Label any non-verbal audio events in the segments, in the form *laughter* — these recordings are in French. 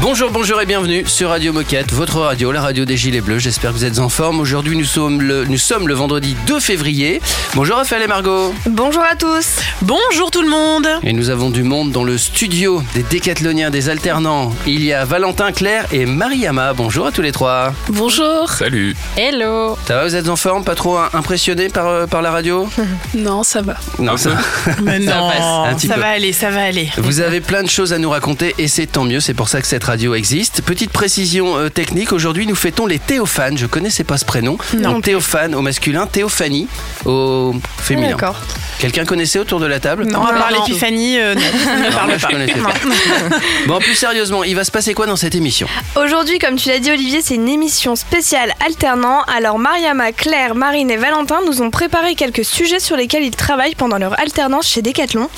Bonjour, bonjour et bienvenue sur Radio Moquette, votre radio, la radio des Gilets Bleus. J'espère que vous êtes en forme. Aujourd'hui, nous sommes le, nous sommes le vendredi 2 février. Bonjour Raphaël et Margot. Bonjour à tous. Bonjour tout le monde. Et nous avons du monde dans le studio des décathloniens, des alternants. Il y a Valentin, Claire et Mariama. Bonjour à tous les trois. Bonjour. Salut. Hello. Ça va, vous êtes en forme? Pas trop impressionné par, euh, par la radio? *laughs* Non, ça va. Non, ça *laughs* Mais Ça non, passe, un petit ça peu. va aller, ça va aller. Vous avez plein de choses à nous raconter et c'est tant mieux, c'est pour ça que cette radio existe. Petite précision euh, technique, aujourd'hui nous fêtons les théophanes, je connaissais pas ce prénom. Non. Donc, Théophane au masculin, Théophanie au féminin. D'accord. Quelqu'un connaissait autour de la table Non, à part l'épiphanie, euh, non, *laughs* ne Non, parle moi, je pas. connaissais pas. *laughs* Bon, plus sérieusement, il va se passer quoi dans cette émission? Aujourd'hui, comme tu l'as dit Olivier, c'est une émission spéciale alternant. Alors Mariama, Claire, Marine et Valentin nous ont préparé quelques sujets sur lesquels ils travaillent pendant leur alternance chez Decathlon.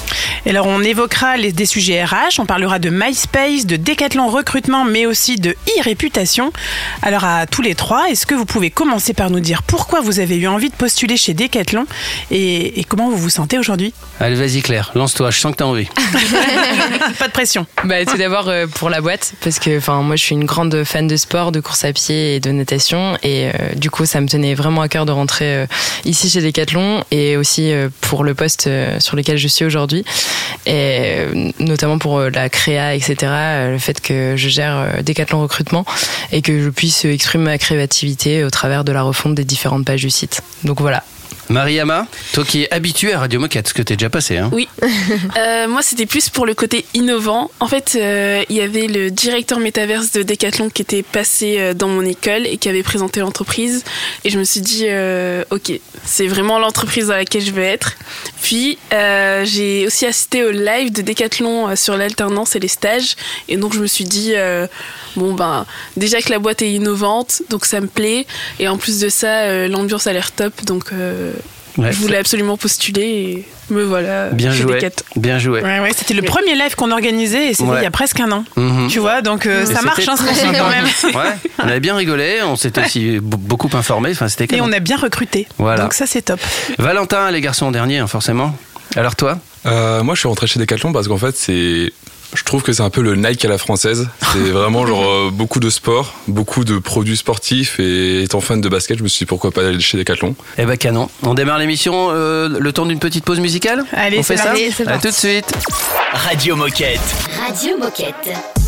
Et alors, on évoquera les, des sujets RH, on parlera de MySpace, de Decathlon recrutement, mais aussi de e-réputation. Alors, à tous les trois, est-ce que vous pouvez commencer par nous dire pourquoi vous avez eu envie de postuler chez Decathlon et, et comment vous vous sentez aujourd'hui? Allez, vas-y Claire, lance-toi, je sens que t'as envie. *laughs* *laughs* Pas de pression. Bah, tout d'abord euh, pour la boîte, parce que enfin moi je suis une grande fan de sport, de course à pied et de natation, et euh, du coup ça me tenait vraiment à cœur de rentrer euh, ici chez Decathlon, et aussi euh, pour le poste euh, sur lequel je suis aujourd'hui, et euh, notamment pour euh, la créa, etc. euh, le fait que je gère euh, Decathlon recrutement et que je puisse exprimer ma créativité au travers de la refonte des différentes pages du site. Donc voilà. Mariama, toi qui es habitué à Radio Moquette, ce que t'es déjà passé, hein Oui. *laughs* Euh, moi, c'était plus pour le côté innovant. En fait, euh, il y avait le directeur métaverse de Decathlon qui était passé euh, dans mon école et qui avait présenté l'entreprise. Et je me suis dit, ok, c'est vraiment l'entreprise dans laquelle je veux être. Puis, j'ai aussi assisté au live de Decathlon sur l'alternance et les stages. Et donc, je me suis dit, bon, ben, déjà que la boîte est innovante, donc ça me plaît. Et en plus de ça, l'ambiance a l'air top. Donc, Ouais, je voulais absolument postuler et me voilà Bien chez joué. Bien joué. Ouais, ouais, c'était le premier live qu'on organisait et c'était Ouais. il y a presque un an. Mhm. Tu vois, donc euh, ça marche hein, fait quand même. Ouais, on avait bien rigolé, on s'était aussi beaucoup informé, enfin c'était Et on a bien recruté. Voilà. Donc ça c'est top. Valentin, les garçons en dernier, hein, forcément. Alors toi? Euh, moi, je suis rentré chez Decathlon parce qu'en fait, c'est. Je trouve que c'est un peu le Nike à la française. C'est *laughs* vraiment genre euh, beaucoup de sport, beaucoup de produits sportifs et étant fan de basket, je me suis dit pourquoi pas aller chez Decathlon. Eh ben canon. On démarre l'émission euh, le temps d'une petite pause musicale? Allez, On fait c'est ça? parti, c'est À tout de suite. Radio Moquette. Radio Moquette.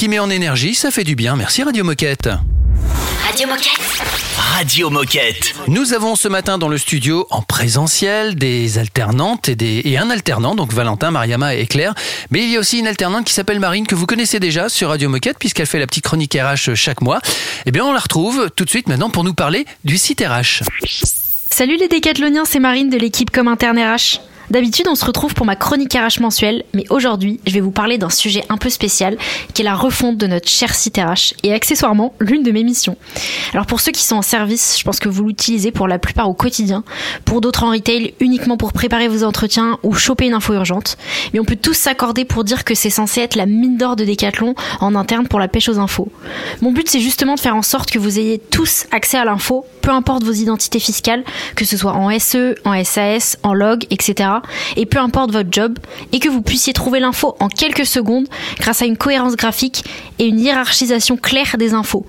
Qui met en énergie, ça fait du bien. Merci Radio Moquette. Radio Moquette. Radio Moquette. Nous avons ce matin dans le studio en présentiel des alternantes et, des, et un alternant, donc Valentin, Mariama et Claire. Mais il y a aussi une alternante qui s'appelle Marine que vous connaissez déjà sur Radio Moquette puisqu'elle fait la petite chronique RH chaque mois. Eh bien, on la retrouve tout de suite maintenant pour nous parler du site RH. Salut les décathloniens, c'est Marine de l'équipe Comme Interne RH. D'habitude, on se retrouve pour ma chronique RH mensuelle, mais aujourd'hui, je vais vous parler d'un sujet un peu spécial, qui est la refonte de notre cher site RH, et accessoirement, l'une de mes missions. Alors pour ceux qui sont en service, je pense que vous l'utilisez pour la plupart au quotidien, pour d'autres en retail, uniquement pour préparer vos entretiens ou choper une info urgente. Mais on peut tous s'accorder pour dire que c'est censé être la mine d'or de Décathlon en interne pour la pêche aux infos. Mon but, c'est justement de faire en sorte que vous ayez tous accès à l'info, peu importe vos identités fiscales, que ce soit en SE, en SAS, en log, etc. Et peu importe votre job, et que vous puissiez trouver l'info en quelques secondes grâce à une cohérence graphique et une hiérarchisation claire des infos.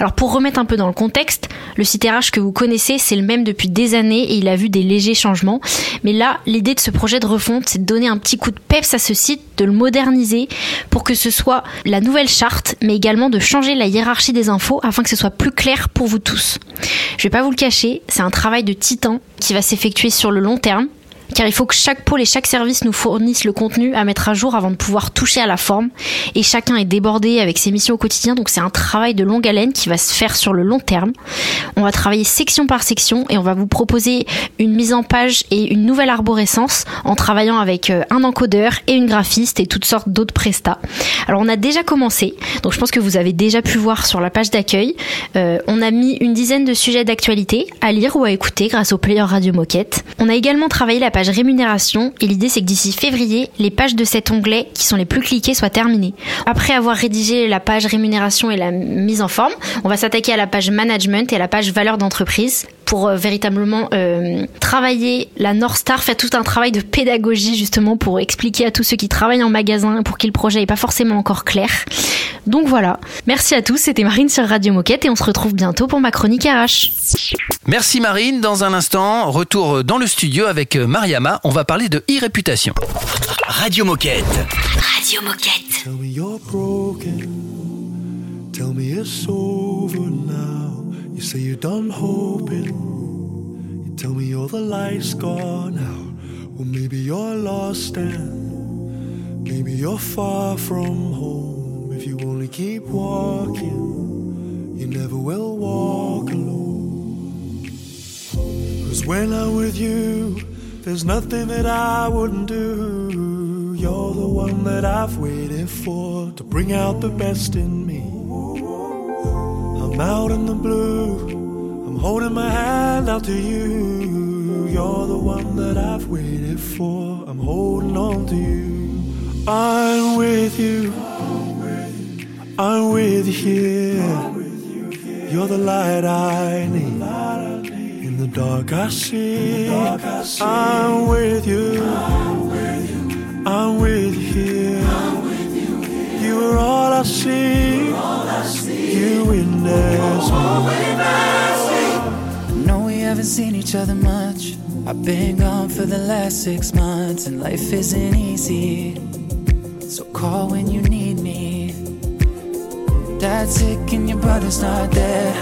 Alors pour remettre un peu dans le contexte, le site RH que vous connaissez, c'est le même depuis des années et il a vu des légers changements. Mais là, l'idée de ce projet de refonte, c'est de donner un petit coup de peps à ce site, de le moderniser pour que ce soit la nouvelle charte, mais également de changer la hiérarchie des infos afin que ce soit plus clair pour vous tous. Je vais pas vous le cacher, c'est un travail de titan qui va s'effectuer sur le long terme car il faut que chaque pôle et chaque service nous fournissent le contenu à mettre à jour avant de pouvoir toucher à la forme. Et chacun est débordé avec ses missions au quotidien, donc c'est un travail de longue haleine qui va se faire sur le long terme. On va travailler section par section et on va vous proposer une mise en page et une nouvelle arborescence en travaillant avec euh, un encodeur et une graphiste et toutes sortes d'autres prestats. Alors on a déjà commencé, donc je pense que vous avez déjà pu voir sur la page d'accueil. Euh, on a mis une dizaine de sujets d'actualité à lire ou à écouter grâce au player Radio Moquette. On a également travaillé la page rémunération et l'idée c'est que d'ici février, les pages de cet onglet qui sont les plus cliquées soient terminées. Après avoir rédigé la page rémunération et la mise en forme, on va s'attaquer à la page management et à la page valeur d'entreprise pour euh, véritablement euh, travailler la North Star, faire tout un travail de pédagogie justement pour expliquer à tous ceux qui travaillent en magasin pour qui le projet n'est pas forcément encore clair. Donc voilà, merci à tous, c'était Marine sur Radio Moquette et on se retrouve bientôt pour ma chronique RH. Merci Marine. Dans un instant, retour dans le studio avec Mariama. On va parler de e-réputation. Radio Moquette. Radio Moquette. Tell me you're broken. Tell me it's over now. You say you're done hoping. You tell me all the light's gone out. Well, maybe you're lost and maybe you're far from home. If you only keep walking, you never will walk alone. Cause when I'm with you, there's nothing that I wouldn't do. You're the one that I've waited for to bring out the best in me. I'm out in the blue, I'm holding my hand out to you. You're the one that I've waited for, I'm holding on to you. I'm with you, I'm with you here. You're the light I need. In the dark I see. I'm with you. I'm with you here. You are all I see. You witness me. know we haven't seen each other much. I've been gone for the last six months, and life isn't easy. So call when you need me. Dad's sick and your brother's not there.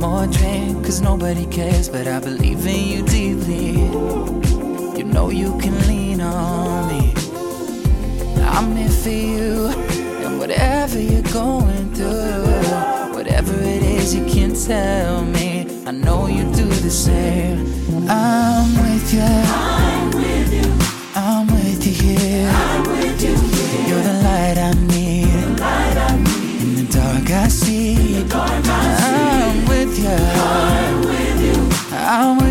More drink, cause nobody cares, but I believe in you deeply. You know you can lean on me. I'm here for you, Whatever you're going through, whatever it is you can tell me, I know you do the same. I'm with you. I'm with you. I'm with you here. I'm with you here. You're the light I need. The light I need. In the dark I see. In the dark I see. You. I'm with you. I'm with you.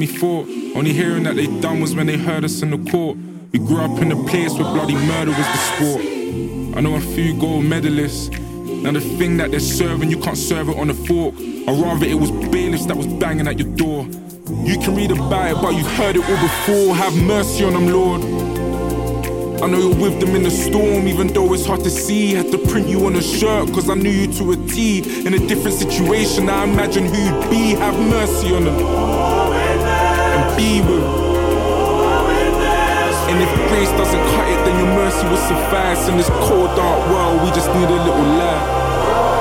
Me thought. Only hearing that they done was when they heard us in the court. We grew up in a place where bloody murder was the sport. I know a few gold medalists. Now the thing that they're serving, you can't serve it on a fork. Or rather, it was bailiffs that was banging at your door. You can read about it, but you've heard it all before. Have mercy on them, Lord. I know you're with them in the storm, even though it's hard to see. Had to print you on a shirt, cause I knew you to a T. In a different situation, I imagine who you'd be. Have mercy on them. With. And if grace doesn't cut it, then your mercy will suffice. In this cold, dark world, we just need a little light.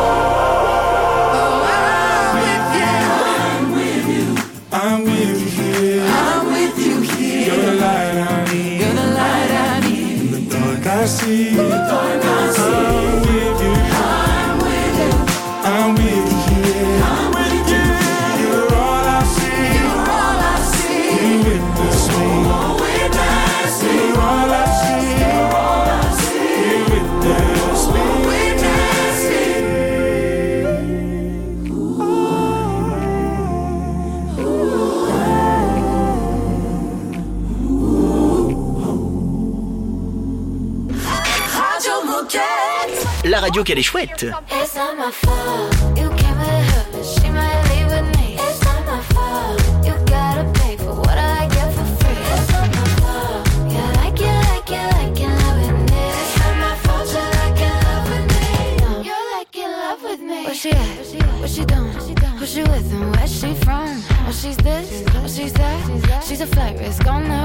It, love with me. Where she at? What she doing? Who she with and where she from? Oh, she's this, oh, she's that. She's a flight risk on the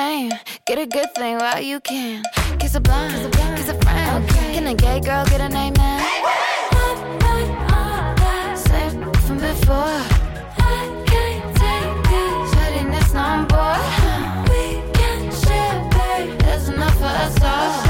name, get a good thing while you can. Kiss a blind, kiss a blind. Kiss a friend. Can a gay girl get an amen? I'm not on that same from before. I can't take this headiness no more. We can share, babe. There's enough for us all.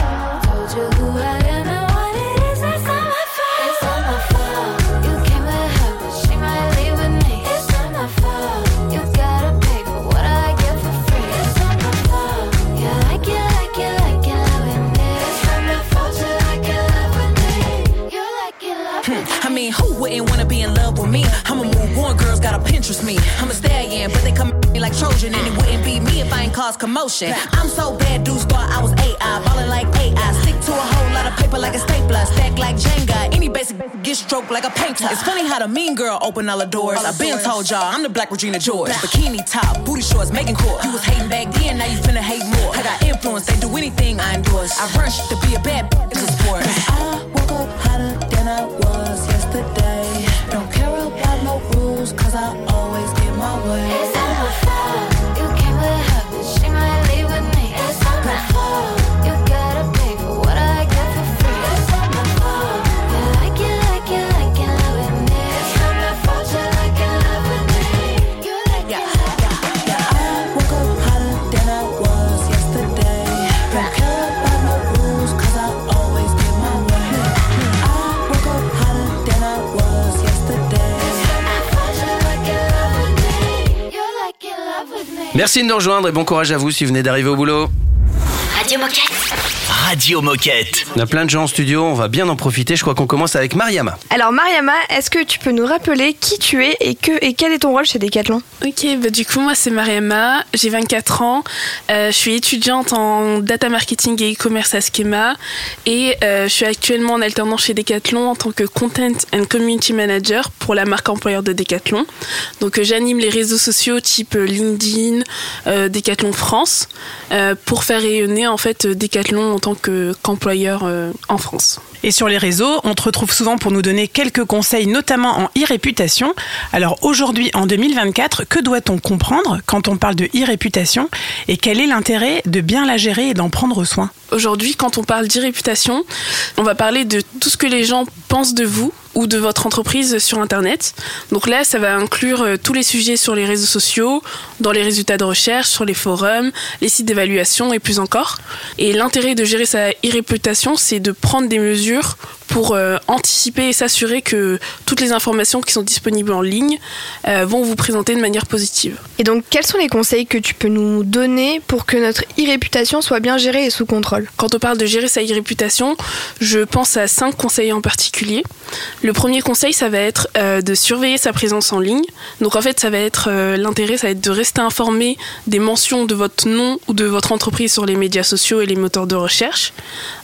Gotta Pinterest me. I'm a stallion, but they come at me like Trojan, and it wouldn't be me if I ain't cause commotion. I'm so bad, dudes thought I was AI, ballin' like AI. Stick to a whole lot of paper like a stapler, stack like Jenga. Any basic get stroked like a painter. It's funny how the mean girl open all the doors. I've been told y'all I'm the black Regina George. Bikini top, booty shorts, making court. You was hating back then, now you finna hate more. I got influence, they do anything I endorse. I rush to be a bad bitch, it's a sport. I woke up hotter than I was yesterday. forward. It's on my phone. Merci de nous rejoindre et bon courage à vous si vous venez d'arriver au boulot. Radio Moquette. Radio Moquette. On a plein de gens en studio, on va bien en profiter. Je crois qu'on commence avec Mariama. Alors Mariama, est-ce que tu peux nous rappeler qui tu es et, que, et quel est ton rôle chez Decathlon? Ok, bah du coup moi c'est Mariama, j'ai 24 ans, euh, je suis étudiante en data marketing et e-commerce à Schema et euh, je suis actuellement en alternance chez Decathlon en tant que content and community manager pour la marque employeur de Decathlon. Donc euh, j'anime les réseaux sociaux type LinkedIn, euh, Decathlon France euh, pour faire rayonner en fait Decathlon en tant tant que- qu'employeur euh, en France. Et sur les réseaux, on te retrouve souvent pour nous donner quelques conseils, notamment en e-réputation. Alors aujourd'hui, en 2024, que doit-on comprendre quand on parle de e-réputation et quel est l'intérêt de bien la gérer et d'en prendre soin? Aujourd'hui, quand on parle d'e-réputation, on va parler de tout ce que les gens pensent de vous ou de votre entreprise sur Internet. Donc là, ça va inclure euh, tous les sujets sur les réseaux sociaux, dans les résultats de recherche, sur les forums, les sites d'évaluation et plus encore. Et l'intérêt de gérer sa e-réputation, c'est de prendre des mesures pour euh, anticiper et s'assurer que toutes les informations qui sont disponibles en ligne euh, vont vous présenter de manière positive. Et donc, quels sont les conseils que tu peux nous donner pour que notre e-réputation soit bien gérée et sous contrôle? Quand on parle de gérer sa e-réputation, je pense à cinq conseils en particulier. Le premier conseil, ça va être euh, de surveiller sa présence en ligne. Donc en fait, ça va être l'intérêt, ça va être de rester informé des mentions de votre nom ou de votre entreprise sur les médias sociaux et les moteurs de recherche.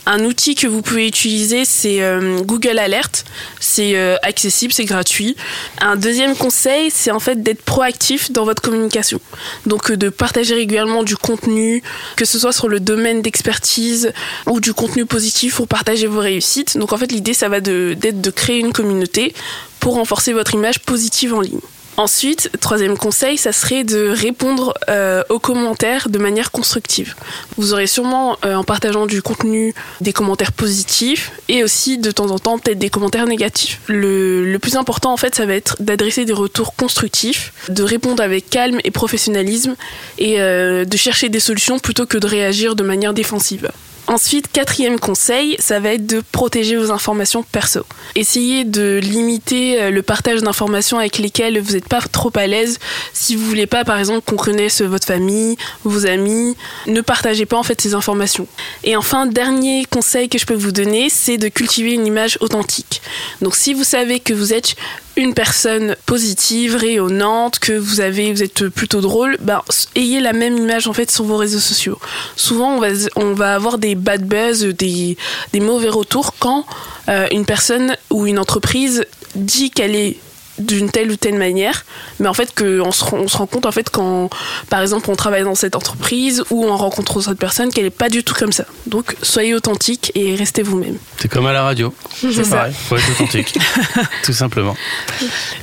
Un outil que vous pouvez utiliser, c'est euh, Google Alert. C'est euh, accessible, c'est gratuit. Un deuxième conseil, c'est en fait d'être proactif dans votre communication. Donc euh, de partager régulièrement du contenu, que ce soit sur le domaine d'expertise ou du contenu positif pour partager vos réussites. Donc en fait, l'idée, ça va d'être de créer une communauté pour renforcer votre image positive en ligne. Ensuite, troisième conseil, ça serait de répondre euh, aux commentaires de manière constructive. Vous aurez sûrement, euh, en partageant du contenu, des commentaires positifs et aussi de temps en temps peut-être des commentaires négatifs. Le, plus important, en fait, ça va être d'adresser des retours constructifs, de répondre avec calme et professionnalisme et euh, de chercher des solutions plutôt que de réagir de manière défensive. Ensuite, quatrième conseil, ça va être de protéger vos informations perso. Essayez de limiter euh, le partage d'informations avec lesquelles vous n'êtes pas trop à l'aise. Si vous voulez pas, par exemple, qu'on connaisse votre famille, vos amis, ne partagez pas en fait ces informations. Et enfin, dernier conseil que je peux vous donner, c'est de cultiver une image authentique. Donc, si vous savez que vous êtes une personne positive, rayonnante, que vous avez, vous êtes plutôt drôle, ben, ayez la même image en fait sur vos réseaux sociaux. Souvent, on va, avoir des bad buzz, des, des mauvais retours quand euh, une personne ou une entreprise dit qu'elle est d'une telle ou telle manière, mais en fait que on se, rend, on se rend compte en fait quand par exemple on travaille dans cette entreprise ou on rencontre cette personne qu'elle est pas du tout comme ça. Donc soyez authentique et restez vous-même. C'est comme à la radio. C'est pareil. Faut être authentique. *laughs* Tout simplement.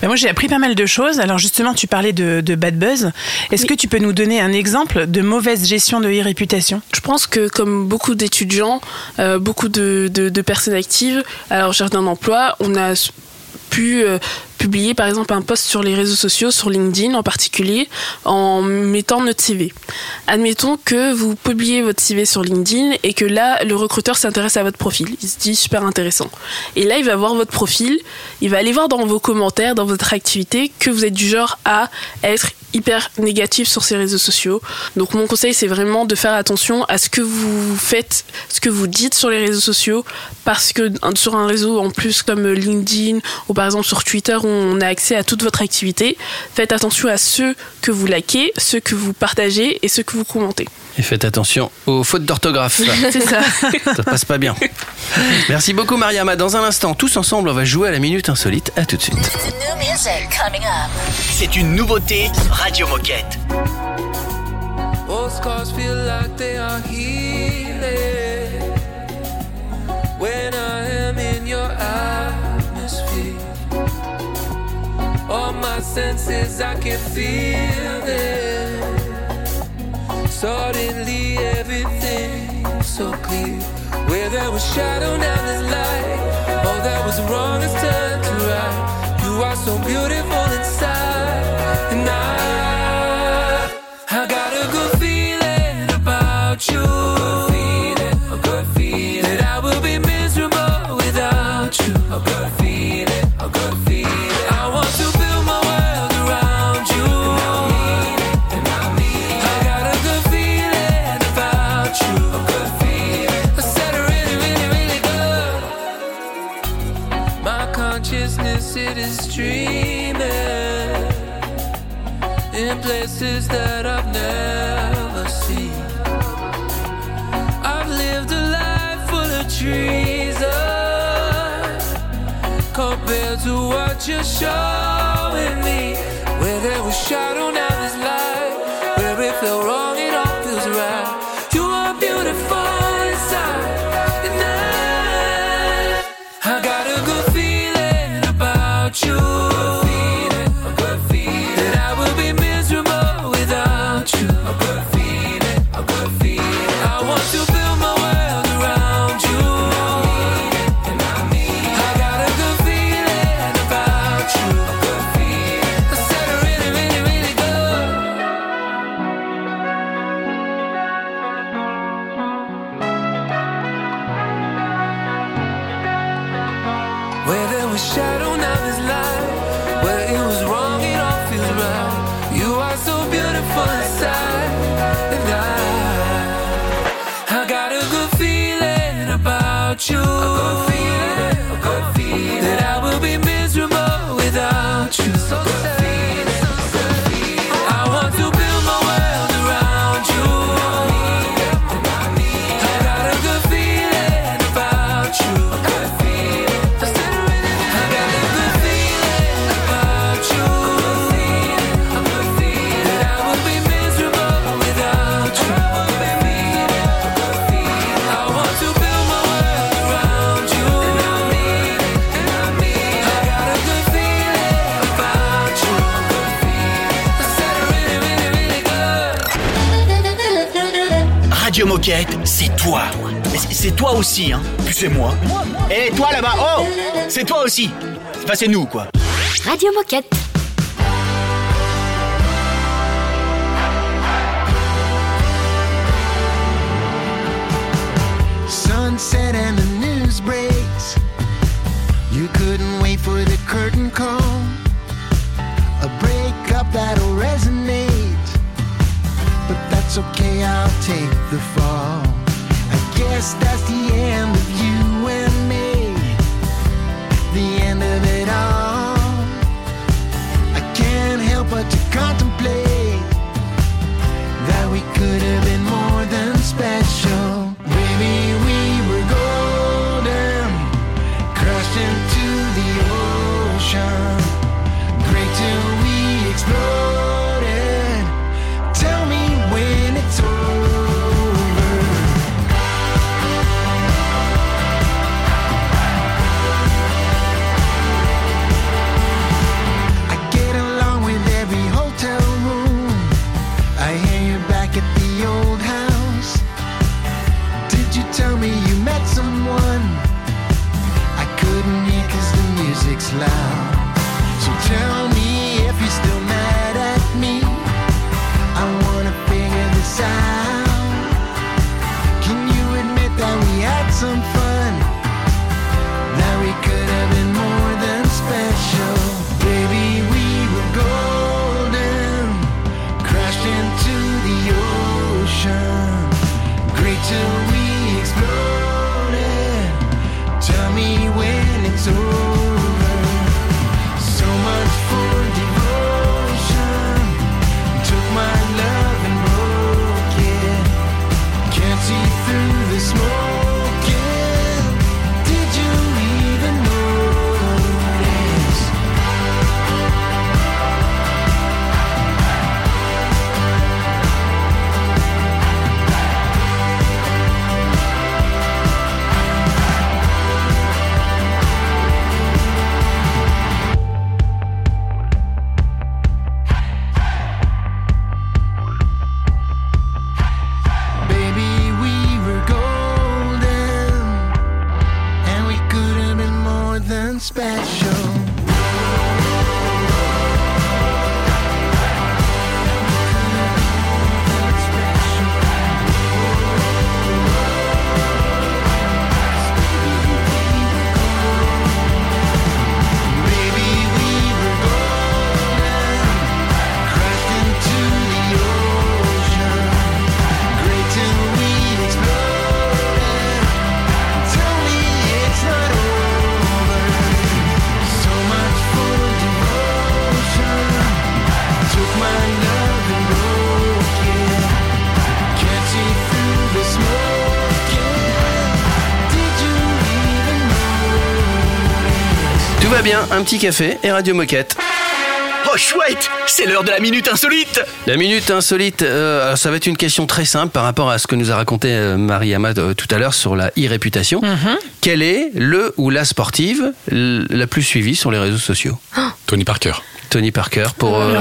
Ben, moi, j'ai appris pas mal de choses. Alors justement, tu parlais de, de bad buzz. Est-ce que tu peux nous donner un exemple de mauvaise gestion de e-réputation? Je pense que comme beaucoup d'étudiants, euh, beaucoup de, de- de personnes actives à la recherche d'un emploi, on a pu euh, publier par exemple un post sur les réseaux sociaux, sur LinkedIn en particulier, en mettant notre CV. Admettons que vous publiez votre CV sur LinkedIn et que là, le recruteur s'intéresse à votre profil. Il se dit super intéressant. Et là, il va voir votre profil, il va aller voir dans vos commentaires, dans votre activité, que vous êtes du genre à être hyper négatif sur ces réseaux sociaux. Donc mon conseil c'est vraiment de faire attention à ce que vous faites, ce que vous dites sur les réseaux sociaux parce que sur un réseau en plus comme LinkedIn ou par exemple sur Twitter on a accès à toute votre activité, faites attention à ceux que vous likez, ceux que vous partagez et ceux que vous commentez. Et faites attention aux fautes d'orthographe. *laughs* C'est ça. Ça passe pas bien. Merci beaucoup Mariama. Dans un instant, tous ensemble, on va jouer à la minute insolite. À tout de suite. C'est une nouveauté Radio Moquette. Old scars feel like they are healing when I senses, I can feel them. Suddenly, everything so clear. Where there was shadow, now there's light. All that was wrong, it's turned to right. You are so beautiful inside, and I. you're showing me. Where there was shadow, aussi. Enfin, c'est nous, quoi. Radio Moquette. Special. Bien, un petit café et Radio Moquette. Oh chouette, c'est l'heure de la minute insolite. La minute insolite, euh, alors ça va être une question très simple par rapport à ce que nous a raconté euh, Marie Hamad euh, tout à l'heure sur la e-réputation. Quelle est le ou la sportive la plus suivie sur les réseaux sociaux? Tony Parker. Tony Parker pour euh,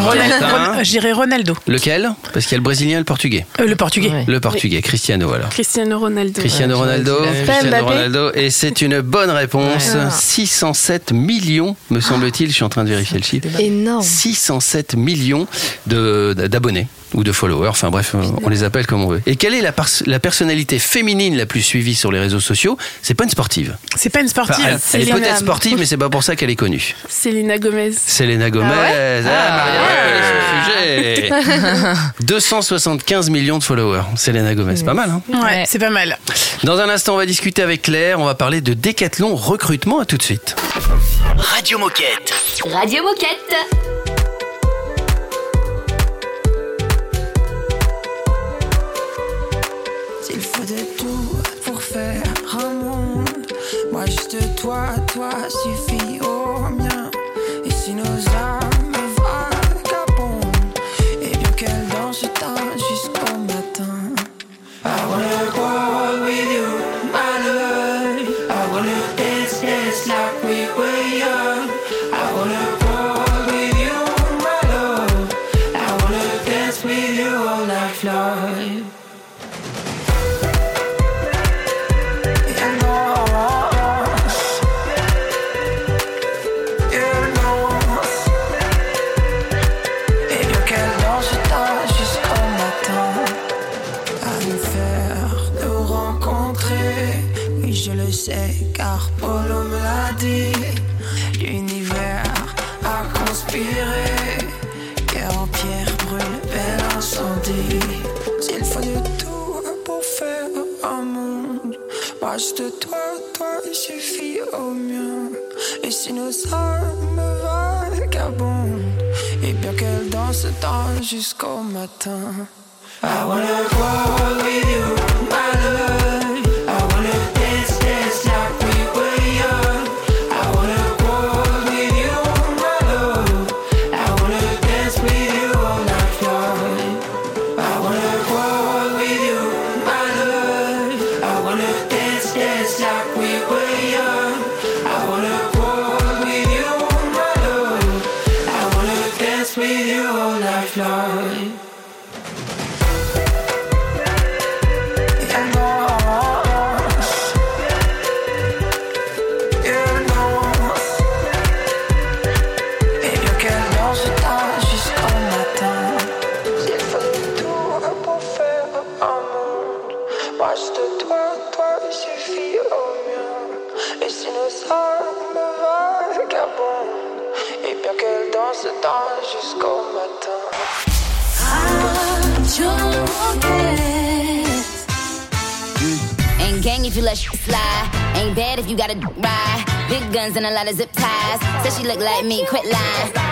je dirais Ronaldo. Lequel? Parce qu'il y a le brésilien et le portugais. Euh, le portugais. Le portugais, Cristiano alors. Cristiano Ronaldo. Cristiano Ronaldo, Cristiano. Ronaldo, et c'est une bonne réponse. Ouais. 607 millions, me semble-t-il, je suis en train de vérifier le chiffre. Énorme. 607 millions de- d'abonnés ou de followers, enfin bref, on les appelle comme on veut. Et quelle est la, pers- la personnalité féminine la plus suivie sur les réseaux sociaux? C'est pas une sportive. C'est pas une sportive. Enfin, elle, elle est Selena. peut-être sportive, mais c'est pas pour ça qu'elle est connue. Selena Gomez. Selena Gomez. Ah, Maria, connaît son sujet. *laughs* 275 millions de followers. Selena Gomez, c'est pas mal. Hein? Ouais, c'est pas mal. Dans un instant, on va discuter avec Claire. On va parler de décathlon recrutement. À tout de suite. Radio Moquette. Radio Moquette. De jusqu'au matin I wanna go with you, guns and a lot of zip ties. Said she look like me, quit lying.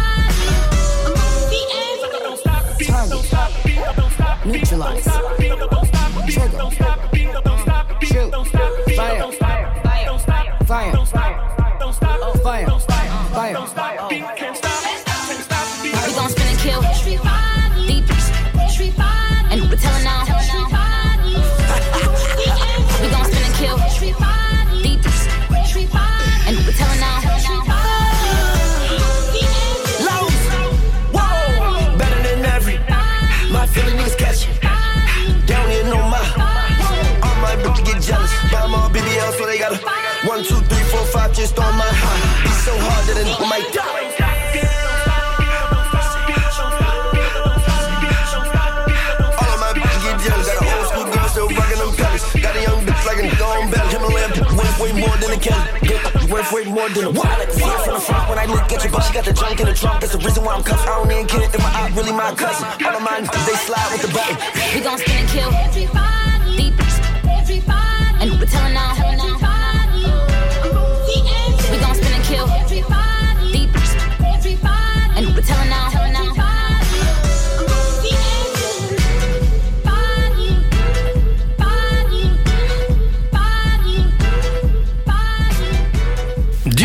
Neutralize. Trigger. Shoot. Fire. Fire. Fire. Fire. We more than a wallet. See it from the front when I look at you, but she got the junk in the trunk. That's the reason why I'm cuffed. I don't even care if my eye really my cousin. All of mine, they slide with the button. We gon' spin and kill.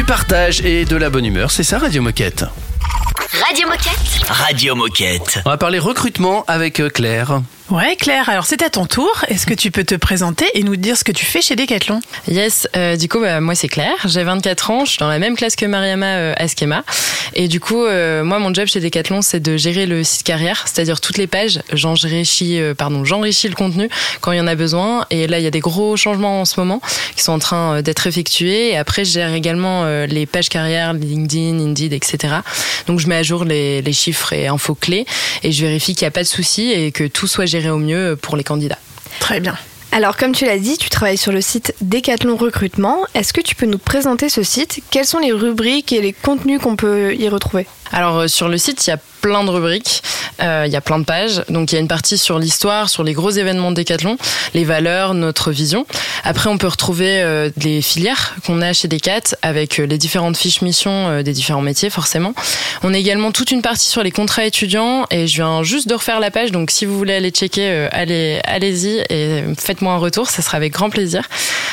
Partage et de la bonne humeur, c'est ça Radio Moquette. Radio Moquette. Radio Moquette. On va parler recrutement avec euh, Claire. Ouais, Claire, alors c'est à ton tour. Est-ce que tu peux te présenter et nous dire ce que tu fais chez Decathlon? Yes, euh, du coup, bah, moi c'est Claire, j'ai 24 ans, je suis dans la même classe que Mariama euh, Askema. Et du coup, euh, moi mon job chez Decathlon, c'est de gérer le site carrière, c'est-à-dire toutes les pages. J'enrichis, euh, pardon, j'enrichis le contenu quand il y en a besoin. Et là, il y a des gros changements en ce moment qui sont en train euh, d'être effectués. Et après, je gère également euh, les pages carrière, LinkedIn, Indeed, etc. Donc je mets à jour les, les chiffres et infos clés et je vérifie qu'il n'y a pas de soucis et que tout soit géré au mieux pour les candidats. Très bien. Alors, comme tu l'as dit, tu travailles sur le site Decathlon Recrutement. Est-ce que tu peux nous présenter ce site? Quelles sont les rubriques et les contenus qu'on peut y retrouver? Alors euh, sur le site, il y a plein de rubriques, euh, il y a plein de pages. Donc il y a une partie sur l'histoire, sur les gros événements de Decathlon, les valeurs, notre vision. Après, on peut retrouver euh, les filières qu'on a chez Decat avec euh, les différentes fiches missions euh, des différents métiers, forcément. On a également toute une partie sur les contrats étudiants et je viens juste de refaire la page. Donc si vous voulez aller checker, euh, allez, allez-y et faites-moi un retour, ça sera avec grand plaisir.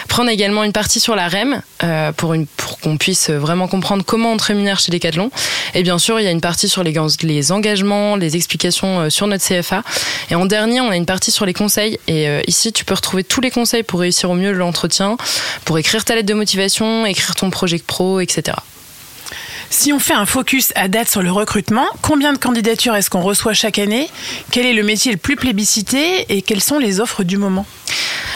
Après, également une partie sur la REM euh, pour qu'on puisse vraiment comprendre comment on te rémunère chez Decathlon. Et bien sûr, il y a une partie sur les, les engagements, les explications euh, sur notre CFA. Et en dernier, on a une partie sur les conseils. Et euh, ici, tu peux retrouver tous les conseils pour réussir au mieux l'entretien, pour écrire ta lettre de motivation, écrire ton projet pro, etc. Si on fait un focus à date sur le recrutement, combien de candidatures est-ce qu'on reçoit chaque année? Quel est le métier le plus plébiscité et quelles sont les offres du moment?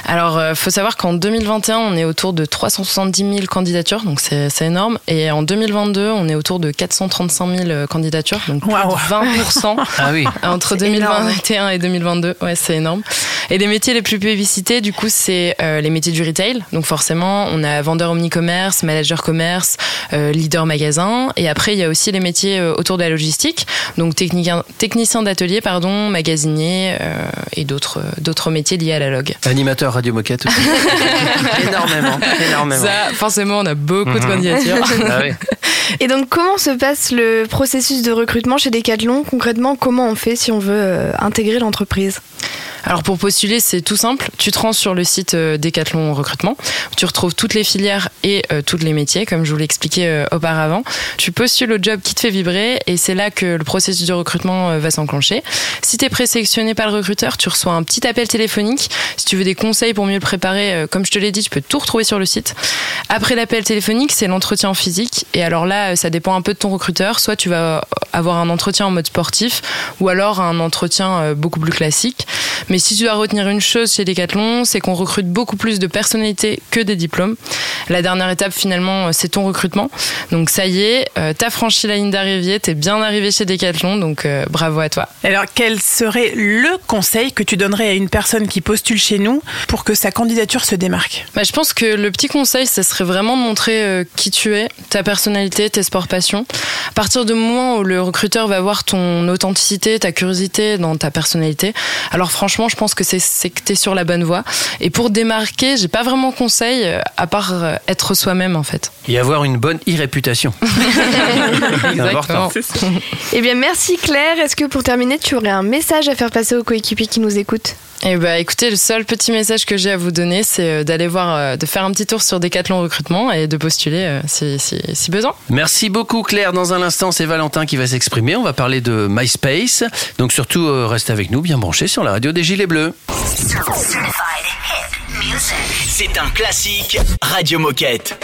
Alors, il faut savoir qu'en 2021, on est autour de 370 000 candidatures, donc c'est énorme. Et en 2022, on est autour de 435 000 candidatures, donc plus de 20% *laughs* Ah oui. entre C'est énorme. 2021 et 2022. Ouais, c'est énorme. Et les métiers les plus plébiscités, du coup, c'est euh, les métiers du retail. Donc forcément, on a vendeur omni-commerce, manager commerce, euh, leader magasin. Et après, il y a aussi les métiers euh, autour de la logistique, donc technicien, technicien d'atelier, pardon, magasinier euh, et d'autres d'autres métiers liés à la log. Animateur Radio Moquette aussi. *laughs* énormément, énormément. Ça, forcément, on a beaucoup de Mhm. candidatures. *laughs* Ah oui. *laughs* Et donc, comment se passe le processus de recrutement chez Decathlon Concrètement, comment on fait si on veut euh, intégrer l'entreprise? Alors pour postuler, c'est tout simple. Tu te rends sur le site euh, Decathlon Recrutement. Tu retrouves toutes les filières et euh, tous les métiers, comme je vous euh, auparavant. Tu postules le job qui te fait vibrer et c'est là que le processus de recrutement euh, va s'enclencher. Si tu es présélectionné par le recruteur, tu reçois un petit appel téléphonique. Si tu veux des conseils pour mieux le préparer, euh, comme je te l'ai dit, tu peux tout retrouver sur le site. Après l'appel téléphonique, c'est l'entretien physique. Et alors là, euh, ça dépend un peu de ton recruteur. Soit tu vas avoir un entretien en mode sportif ou alors un entretien beaucoup plus classique. Mais si tu dois retenir une chose chez Decathlon, c'est qu'on recrute beaucoup plus de personnalités que des diplômes. La dernière étape finalement, c'est ton recrutement. Donc ça y est, euh, t'as franchi la ligne d'arrivée, t'es bien arrivé chez Decathlon, donc euh, bravo à toi. Alors, quel serait le conseil que tu donnerais à une personne qui postule chez nous pour que sa candidature se démarque? Bah, je pense que le petit conseil, ça serait vraiment de montrer euh, qui tu es, ta personnalité, tes sports passions. À partir du moment où le recruteur va voir ton authenticité, ta curiosité dans ta personnalité, alors franchement, je pense que c'est que tu es sur la bonne voie. Et pour démarquer, j'ai pas vraiment conseil à part être soi-même en fait. Et avoir une bonne e-réputation. C'est *laughs* *laughs* important. Eh bien, merci Claire. Est-ce que pour terminer, tu aurais un message à faire passer aux coéquipiers qui nous écoutent? Eh bah écoutez, le seul petit message que j'ai à vous donner, c'est euh, d'aller voir, euh, de faire un petit tour sur Decathlon Recrutement et de postuler euh, si, si, si besoin. Merci beaucoup Claire. Dans un instant, c'est Valentin qui va s'exprimer. On va parler de MySpace. Donc surtout, euh, reste avec nous, bien branché sur la radio des Gilets Bleus. C'est un classique Radio Moquette.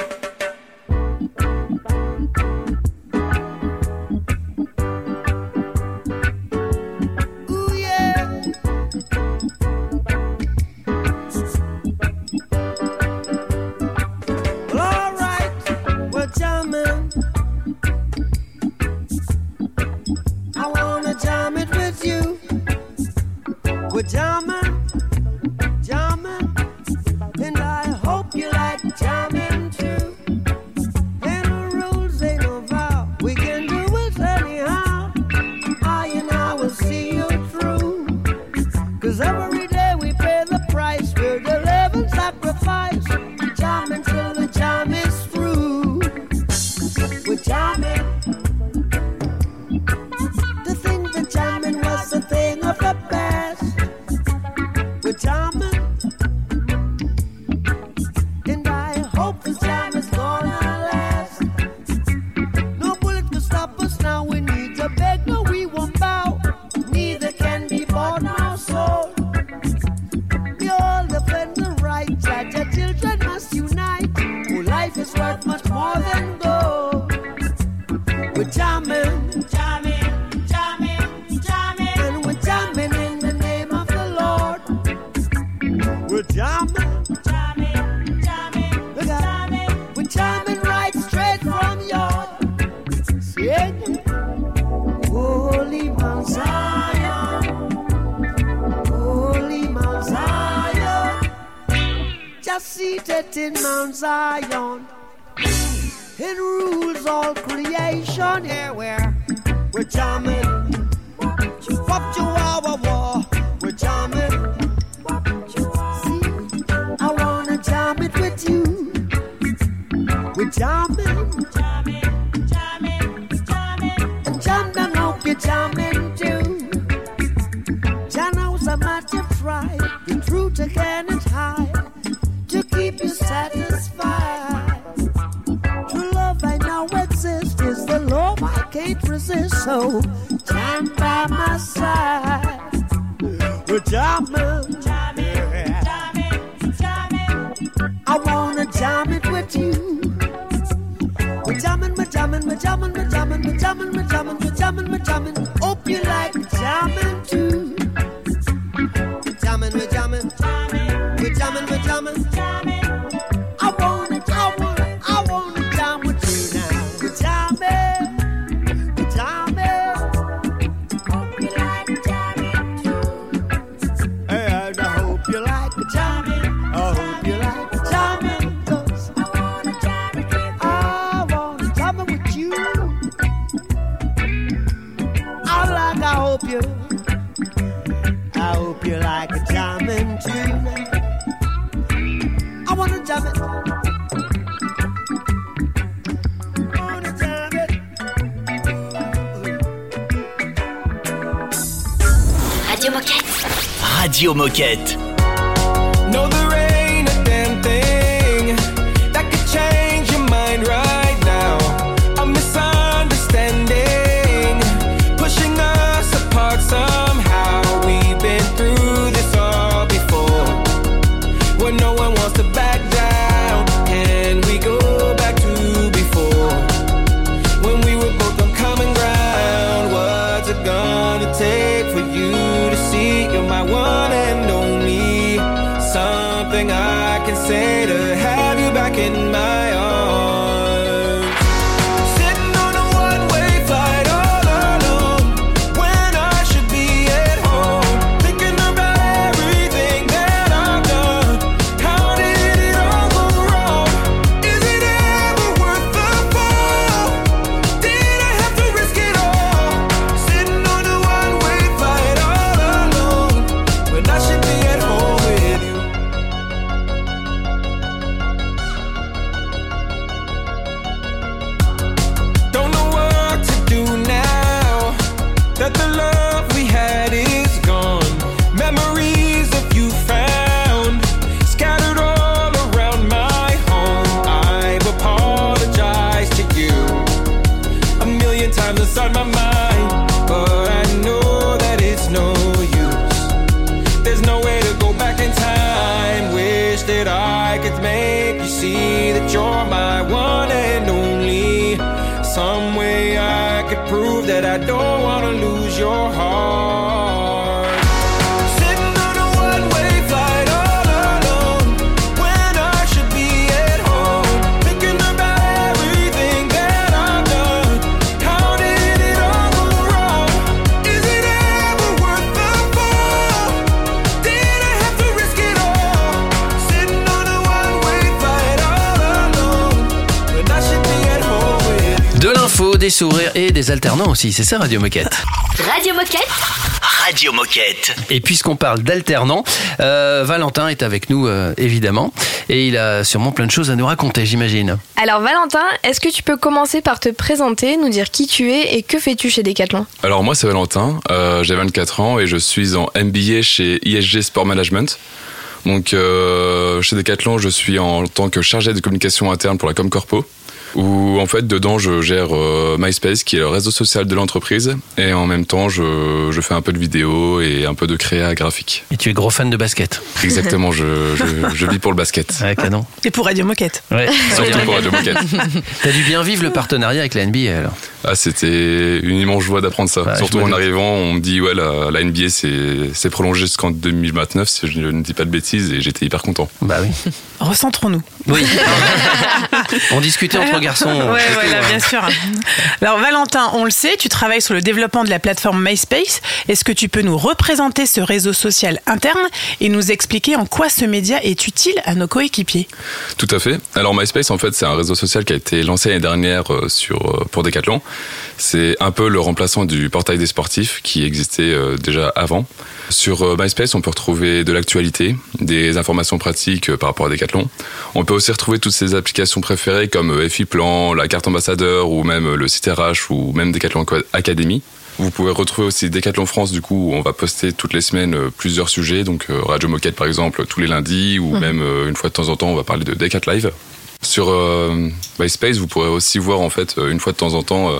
can it hide to keep you satisfied? True love I know exists is the love I can't resist. So stand by my side. jammin', jamming, jammin', jammin', jammin'. I wanna jam it with you. We jammin', jamming, we jammin', jamming, we jammin', jamming, we jammin', jamming, we jammin', jamming, we jammin', jamming, we jammin', jamming, we jammin'. jamming. Hope you like jammin' too. moquette. nothing I can say to have you back in et des alternants aussi, c'est ça Radio Moquette Radio Moquette Radio Moquette Et puisqu'on parle d'alternants, euh, Valentin est avec nous euh, évidemment et il a sûrement plein de choses à nous raconter j'imagine. Alors Valentin, est-ce que tu peux commencer par te présenter, nous dire qui tu es et que fais-tu chez Decathlon? Alors moi c'est Valentin, euh, j'ai 24 ans et je suis en MBA chez ISG Sport Management. Donc chez Decathlon je suis en tant que chargé de communication interne pour la Comcorpo où en fait dedans je gère euh, MySpace qui est le réseau social de l'entreprise et en même temps je, je fais un peu de vidéo et un peu de créa graphique. Et tu es gros fan de basket. Exactement, je, je, je vis pour le basket. *laughs* Ouais, canon. Et pour Radio Moquette. Ouais. Surtout pour Radio Moquette. *laughs* T'as dû bien vivre le partenariat avec la NBA alors. Ah, c'était une immense joie d'apprendre ça. Ouais, Surtout en arrivant, on me dit ouais la, la NBA c'est c'est prolongé jusqu'en 2029 si je ne dis pas de bêtises et j'étais hyper content. Bah oui. Recentrons-nous. Oui. *laughs* on discutait entre garçons. *laughs* Ouais, c'est voilà, tout, hein. bien sûr. Alors Valentin, on le sait, tu travailles sur le développement de la plateforme MySpace. Est-ce que tu peux nous représenter ce réseau social interne et nous expliquer en quoi ce média est utile à nos coéquipiers? Tout à fait. Alors MySpace, en fait, c'est un réseau social qui a été lancé l'année dernière euh, sur, euh, pour Decathlon. C'est un peu le remplaçant du portail des sportifs qui existait euh, déjà avant. Sur euh, MySpace, on peut retrouver de l'actualité, des informations pratiques euh, par rapport à Decathlon. On peut aussi retrouver toutes ces applications préférées comme euh, FI Plan, la carte ambassadeur ou même le site RH ou même Decathlon Academy. Vous pouvez retrouver aussi Decathlon France, du coup, où on va poster toutes les semaines plusieurs sujets. Donc, Radio Moquette, par exemple, tous les lundis, ou Mhm. même une fois de temps en temps, on va parler de Decat Live. Sur euh, MySpace, vous pourrez aussi voir, en fait, euh, une fois de temps en temps, euh,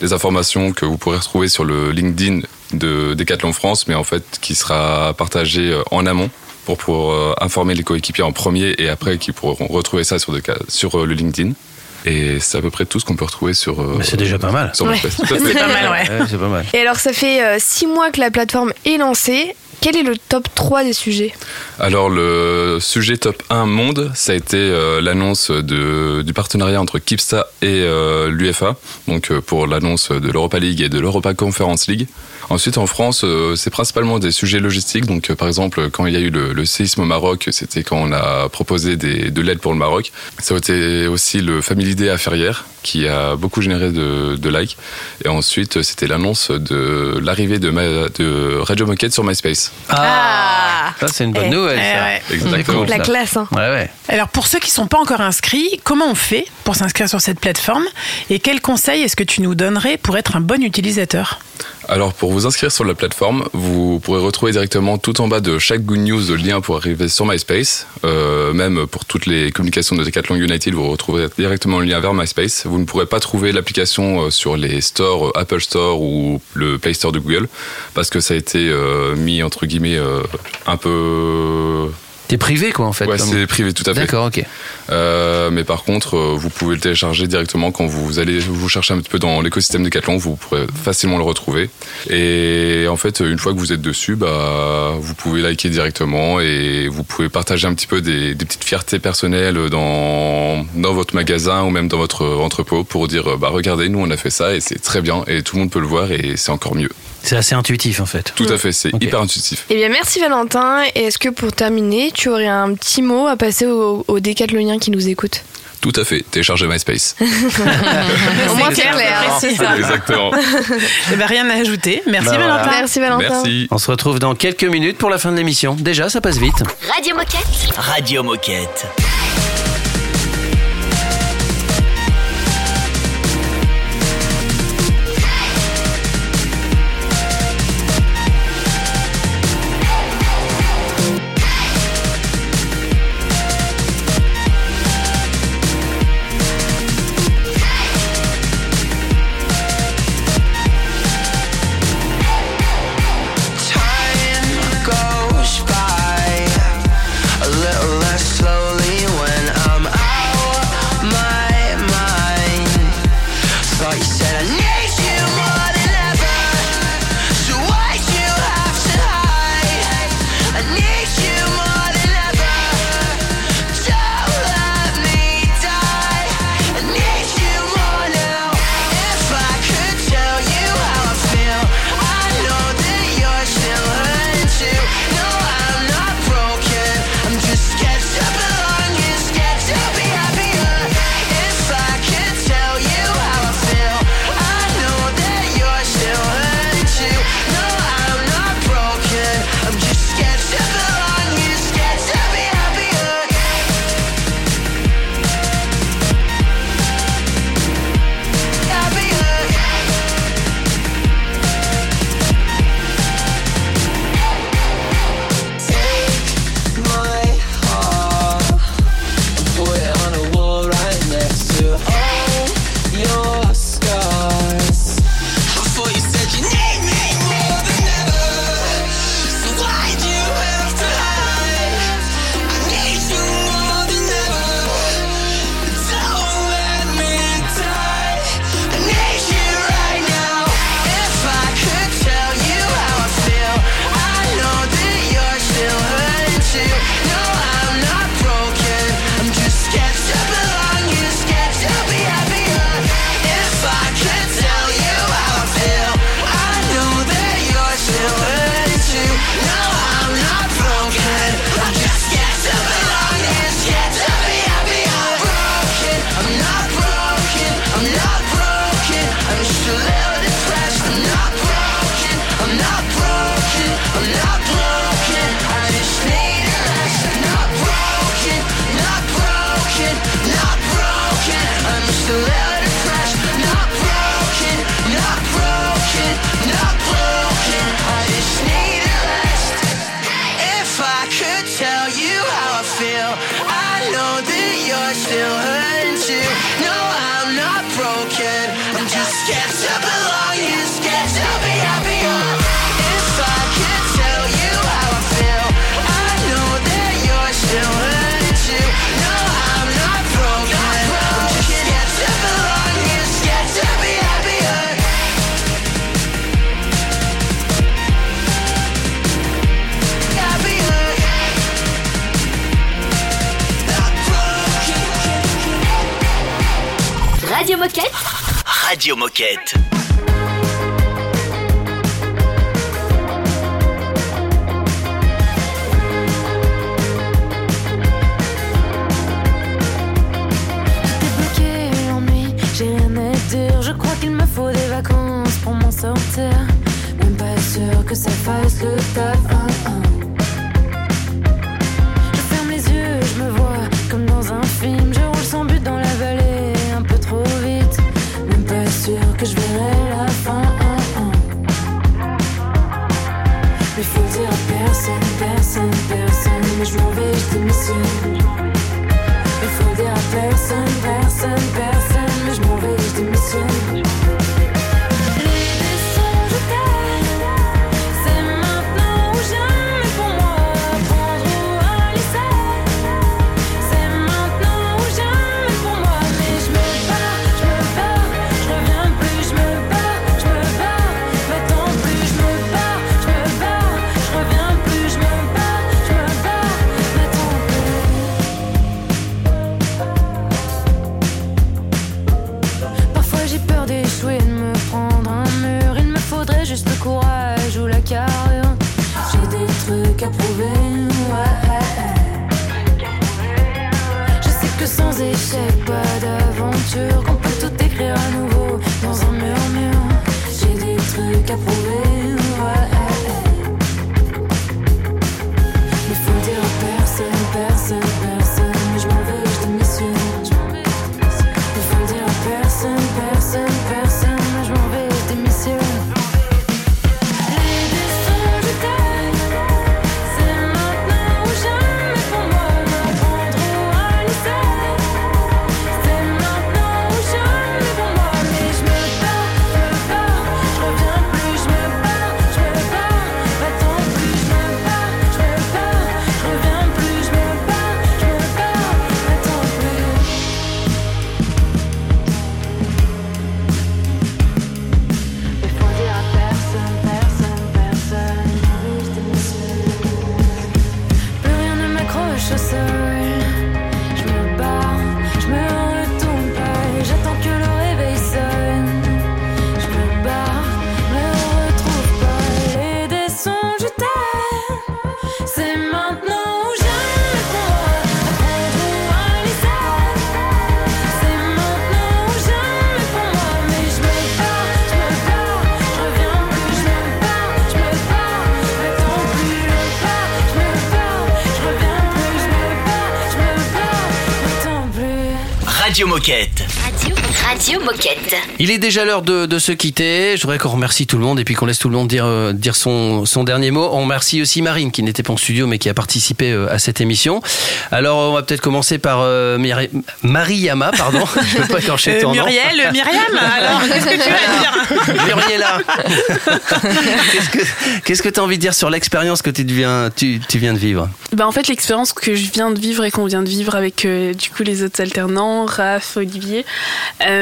des informations que vous pourrez retrouver sur le LinkedIn de Decathlon France, mais en fait, qui sera partagé euh, en amont pour pouvoir euh, informer les coéquipiers en premier et après qui pourront retrouver ça sur, Deca- sur euh, le LinkedIn. Et c'est à peu près tout ce qu'on peut retrouver sur. Mais c'est déjà pas mal. Ouais. *laughs* C'est pas mal, ouais. c'est pas mal. Et alors ça fait euh, six mois que la plateforme est lancée. Quel est le top 3 des sujets Alors le sujet top 1 monde, ça a été euh, l'annonce du partenariat entre Kipsta et euh, l'UFA, donc euh, pour l'annonce de l'Europa League et de l'Europa Conference League. Ensuite en France, euh, c'est principalement des sujets logistiques, donc par exemple quand il y a eu le, séisme au Maroc, c'était quand on a proposé des, de l'aide pour le Maroc. Ça a été aussi le Family Day à Ferrières, qui a beaucoup généré de, de likes. Et ensuite c'était l'annonce de l'arrivée de Radio Moquette sur MySpace. Ah, ça c'est une bonne Eh, nouvelle. eh ça. ouais. C'est Exactement. cool, La ça. classe, hein. Ouais, ouais. Alors pour ceux qui sont pas encore inscrits, comment on fait pour s'inscrire sur cette plateforme et quels conseils est-ce que tu nous donnerais pour être un bon utilisateur? Alors pour vous inscrire sur la plateforme, vous pourrez retrouver directement tout en bas de chaque Good News le lien pour arriver sur MySpace. Euh, même pour toutes les communications de Decathlon United, vous retrouverez directement le lien vers MySpace. Vous ne pourrez pas trouver l'application euh, sur les stores euh, Apple Store ou le Play Store de Google parce que ça a été mis entre guillemets un peu T'es privé quoi en fait. Ouais, comme- c'est privé, tout à fait. D'accord, ok. Euh, mais par contre, euh, vous pouvez le télécharger directement quand vous allez vous chercher un petit peu dans l'écosystème Decathlon, vous pourrez facilement le retrouver. Et en fait, une fois que vous êtes dessus, bah, vous pouvez liker directement et vous pouvez partager un petit peu des, des petites fiertés personnelles dans, dans votre magasin ou même dans votre entrepôt pour dire, bah, regardez, nous on a fait ça et c'est très bien et tout le monde peut le voir et c'est encore mieux. C'est assez intuitif en fait. Tout à fait, c'est hyper intuitif. Eh bien merci Valentin. Et est-ce que pour terminer, tu aurais un petit mot à passer aux, aux décathloniens qui nous écoutent Tout à fait, téléchargez MySpace. *laughs* Au moins c'est clair. C'est ça. Exactement. *laughs* Eh ben, rien à ajouter. Merci Bah, voilà. Valentin. Merci Valentin. On se retrouve dans quelques minutes pour la fin de l'émission. Déjà, ça passe vite. Radio Moquette. Radio Moquette. Radio Moquette. la fin. Mais faut dire à personne, personne, personne. Mais je m'en vais, je démissionne. Mais faut dire à personne, personne, personne. Mais je m'en vais, je démissionne. precious around. Moquette. Radio Moquette. Il est déjà l'heure de, se quitter. Je voudrais qu'on remercie tout le monde et puis qu'on laisse tout le monde dire, euh, son, dernier mot. On remercie aussi Marine qui n'était pas en studio mais qui a participé euh, à cette émission. Alors on va peut-être commencer par euh, Mariama, pardon. *laughs* Je ne peux pas *laughs* écorcher ton Muriel, euh, nom. Alors *laughs* qu'est-ce que tu vas dire Muriela, qu'est-ce que tu as envie de dire sur l'expérience que tu, viens de vivre? Bah, en fait, l'expérience que je viens de vivre et qu'on vient de vivre avec du coup les autres alternants, Raph, Olivier.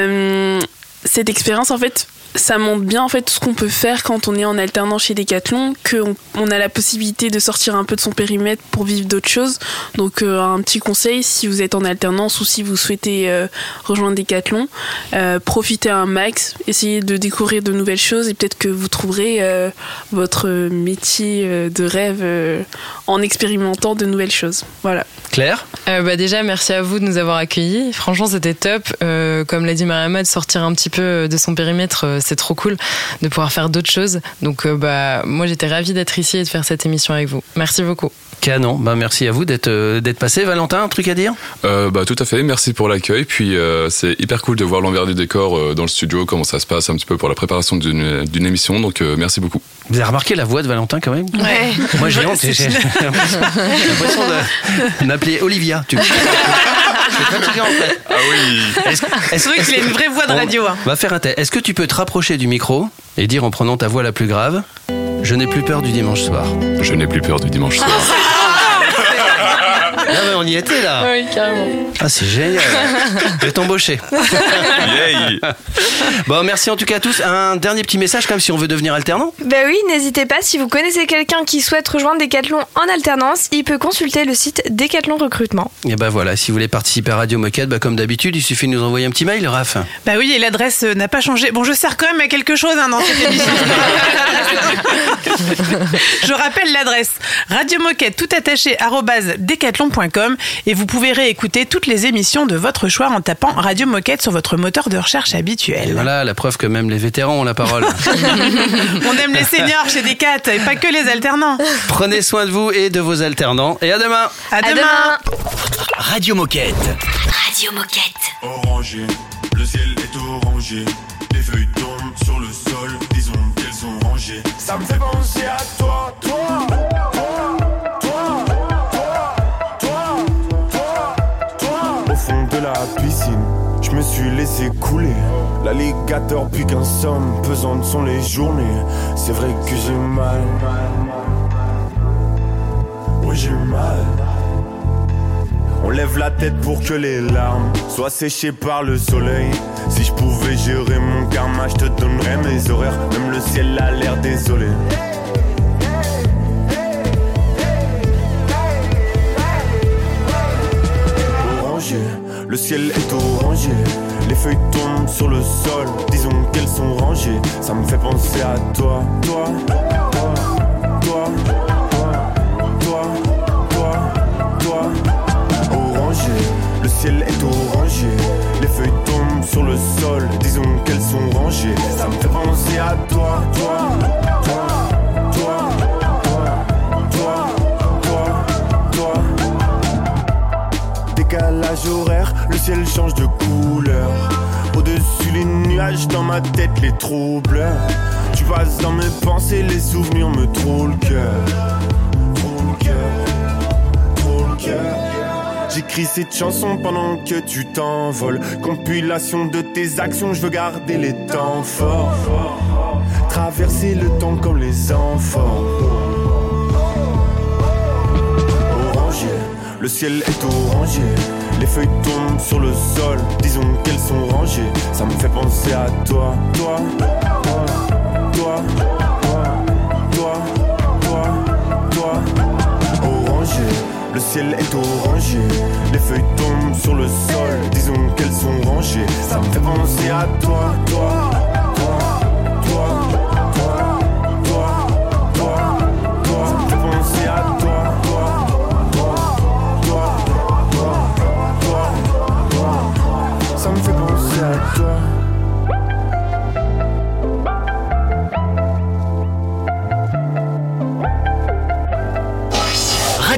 Um, cette expérience, en fait, ça montre bien en fait tout ce qu'on peut faire quand on est en alternant chez Decathlon, qu'on on a la possibilité de sortir un peu de son périmètre pour vivre d'autres choses. Donc euh, un petit conseil, si vous êtes en alternance ou si vous souhaitez euh, rejoindre Decathlon, euh, profitez un max, essayez de découvrir de nouvelles choses et peut-être que vous trouverez euh, votre métier euh, de rêve euh, en expérimentant de nouvelles choses. Voilà. Claire? Euh, bah déjà, merci à vous de nous avoir accueillis. Franchement, c'était top. Euh, comme l'a dit Mariama, de sortir un petit peu de son périmètre, euh, c'est trop cool de pouvoir faire d'autres choses. Donc, euh, bah, moi, j'étais ravie d'être ici et de faire cette émission avec vous. Merci beaucoup. Canon. Bah, merci à vous d'être euh, d'être passé. Valentin, un truc à dire? Euh, bah, tout à fait, merci pour l'accueil. Puis euh, c'est hyper cool de voir l'envers du décor euh, dans le studio, comment ça se passe un petit peu pour la préparation d'une d'une émission. Donc euh, merci beaucoup. Vous avez remarqué la voix de Valentin quand même? Ouais. Moi j'ai *laughs* honte. J'ai *laughs* j'ai l'impression de m'appeler Olivia. Tu... *laughs* Fatigué, en fait. Ah oui Est-ce- C'est vrai qu'il a une vraie voix de On radio, hein. va faire un test. Est-ce que tu peux te rapprocher du micro et dire en prenant ta voix la plus grave Je n'ai plus peur du dimanche soir. Je n'ai plus peur du dimanche soir. *laughs* Ah mais on y était là. Oui, carrément. Ah c'est génial. Je vais t'embaucher. Yay Bon merci en tout cas à tous. Un dernier petit message quand même si on veut devenir alternant. Ben oui, n'hésitez pas, si vous connaissez quelqu'un qui souhaite rejoindre Decathlon en alternance, il peut consulter le site Decathlon Recrutement. Et ben voilà, si vous voulez participer à Radio Moquette, bah, comme d'habitude, il suffit de nous envoyer un petit mail, Raph. Bah oui, et l'adresse euh, n'a pas changé. Bon, je sers quand même à quelque chose hein, dans cette *laughs* émission. je rappelle l'adresse radiomoquette tout attaché arobase et vous pouvez réécouter toutes les émissions de votre choix en tapant Radio Moquette sur votre moteur de recherche Et habituel. voilà, la preuve que même les vétérans ont la parole. *laughs* On aime les seniors chez Decat et pas que les alternants. Prenez soin de vous et de vos alternants. Et à demain À demain. Radio Moquette. Radio Moquette. Orangé, le ciel est orangé. Les feuilles tombent sur le sol, disons qu'elles sont rangées. Ça me fait penser à toi, toi, toi, je me suis laissé couler. L'alligator puis qu'un somme, pesantes sont les journées. C'est vrai que j'ai mal. Oui, j'ai mal. On lève la tête pour que les larmes soient séchées par le soleil. Si je pouvais gérer mon karma, je te donnerais mes horaires. Même le ciel a l'air désolé. Le ciel est orangé. Les feuilles tombent sur le sol, disons qu'elles sont rangées. Ça me fait penser à toi, toi, toi, toi, toi, toi, toi. Orangé, le ciel est orangé. Les feuilles tombent sur le sol, disons qu'elles sont rangées. Ça me fait penser à toi, toi, toi, Décalage horaire, le ciel change de couleur. Au-dessus les nuages, dans ma tête les troubles. Tu passes dans mes pensées, les souvenirs me trouvent le cœur. Le cœur, le cœur. J'écris cette chanson pendant que tu t'envoles. Compilation de tes actions, je veux garder les temps forts. Traverser le temps comme les enfants. Le ciel est orangé. Les feuilles tombent sur le sol, disons qu'elles sont rangées. Ça me fait penser à toi, toi, toi, toi, toi, toi, toi. Orangé, le ciel est orangé. Les feuilles tombent sur le sol, disons qu'elles sont rangées. Ça me fait penser à toi, toi,